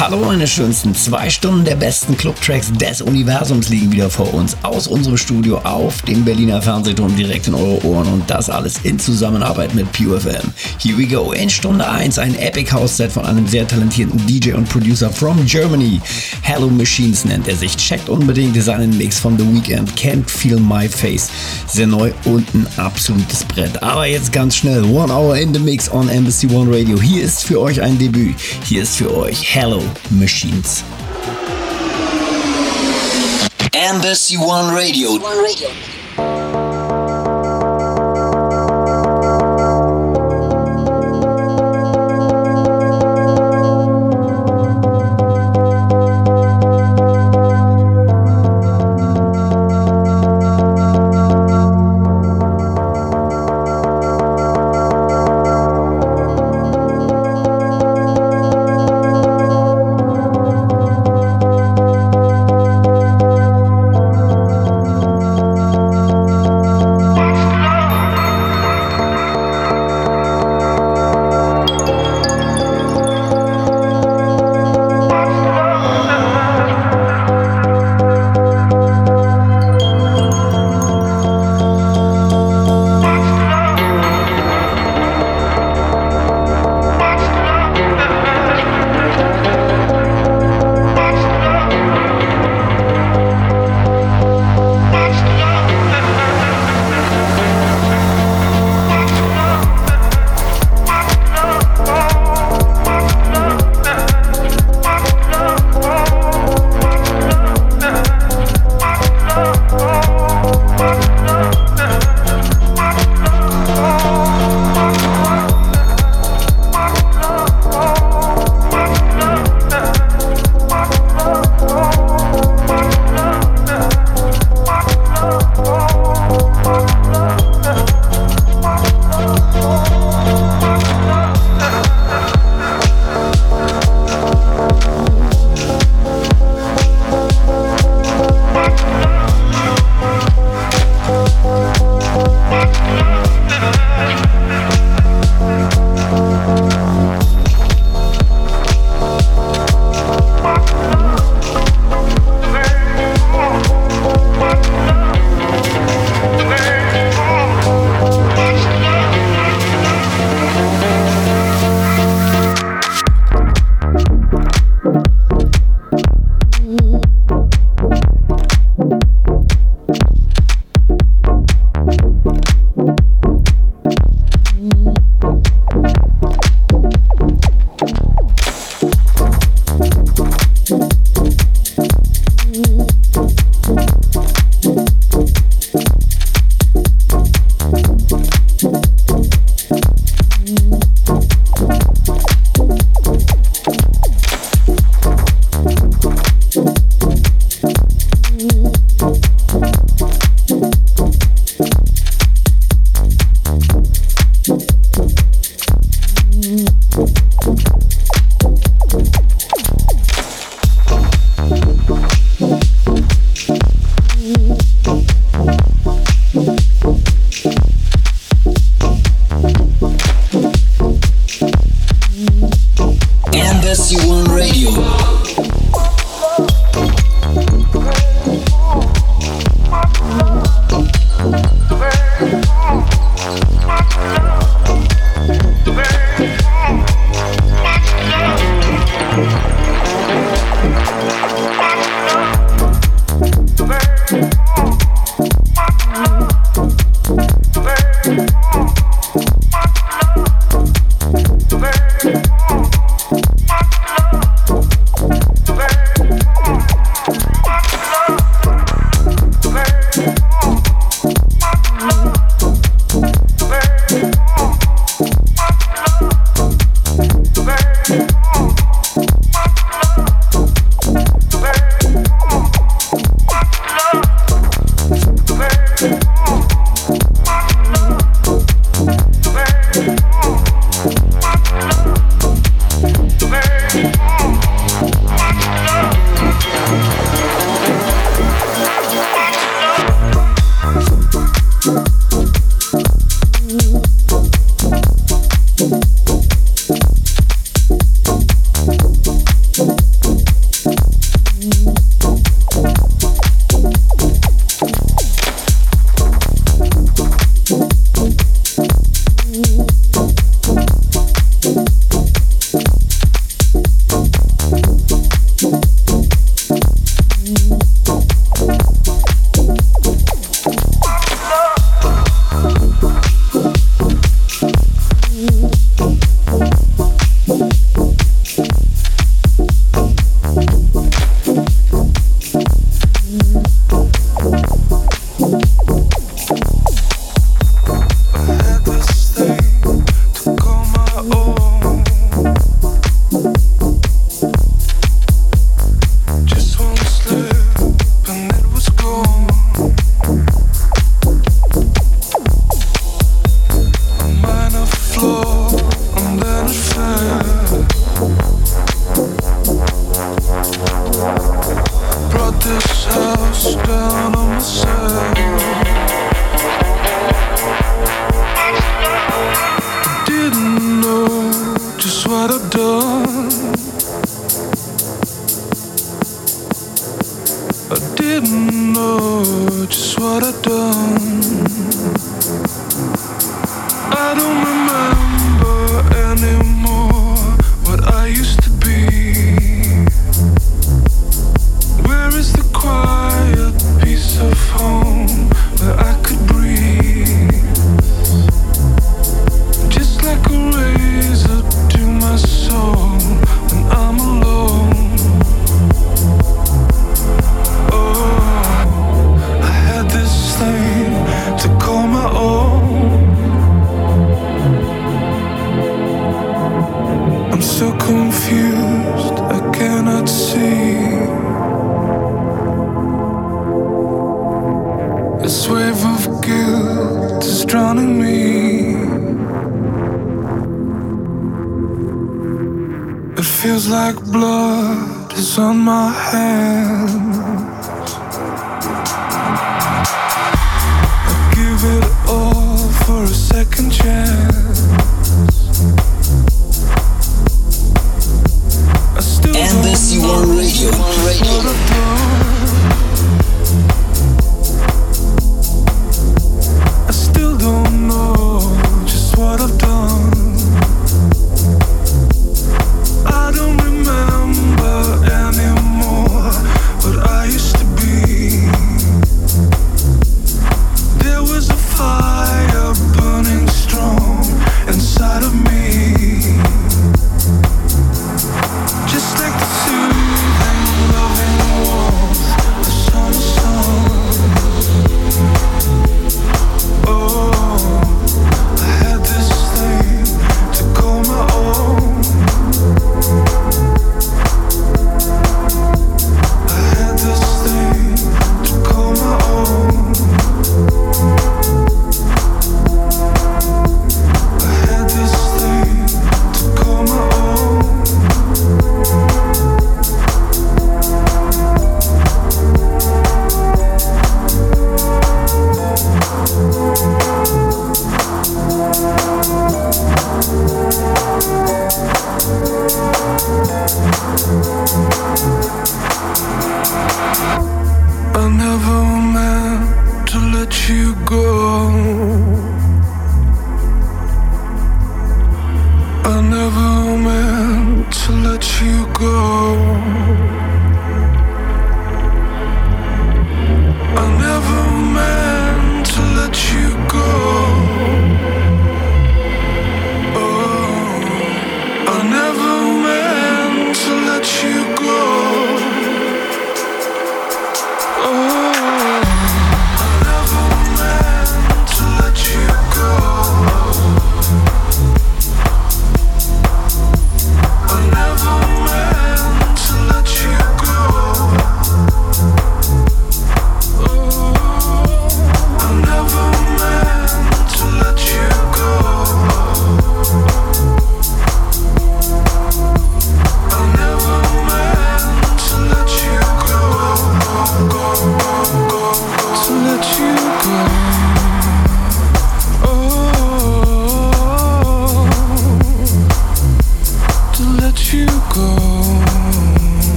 Hallo meine schönsten, zwei Stunden der besten Clubtracks des Universums liegen wieder vor uns aus unserem Studio auf dem Berliner Fernsehturm direkt in eure Ohren und das alles in Zusammenarbeit mit PUFM. Here we go, in Stunde 1 ein Epic House Set von einem sehr talentierten DJ und Producer from Germany. Hello Machines nennt er sich, checkt unbedingt seinen Mix von The Weekend, Can't Feel My Face. Sehr neu und ein absolutes Brett. Aber jetzt ganz schnell, One Hour in the Mix on Embassy One Radio. Hier ist für euch ein Debüt, hier ist für euch Hello Machines. Embassy One Radio. One Radio.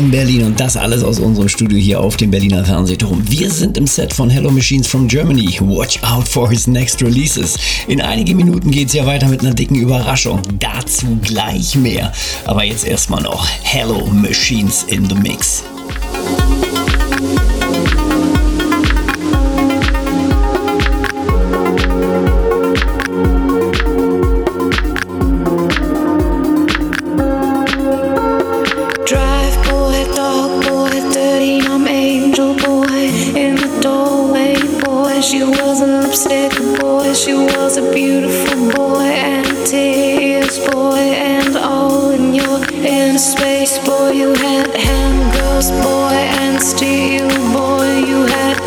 In Berlin und das alles aus unserem Studio hier auf dem Berliner Fernsehturm. Wir sind im Set von Hello Machines from Germany. Watch out for his next releases. In einigen Minuten geht's ja weiter mit einer dicken Überraschung. Dazu gleich mehr. Aber jetzt erstmal noch Hello Machines in the Mix.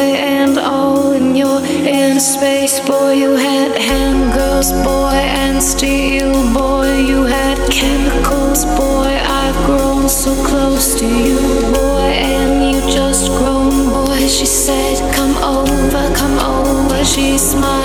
boy, and all in your inner space, boy. You had hand girls, boy, and steel, boy. You had chemicals, boy. I've grown so close to you, boy, and you just grown, boy. She said, Come over, come over. She smiled.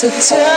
So tell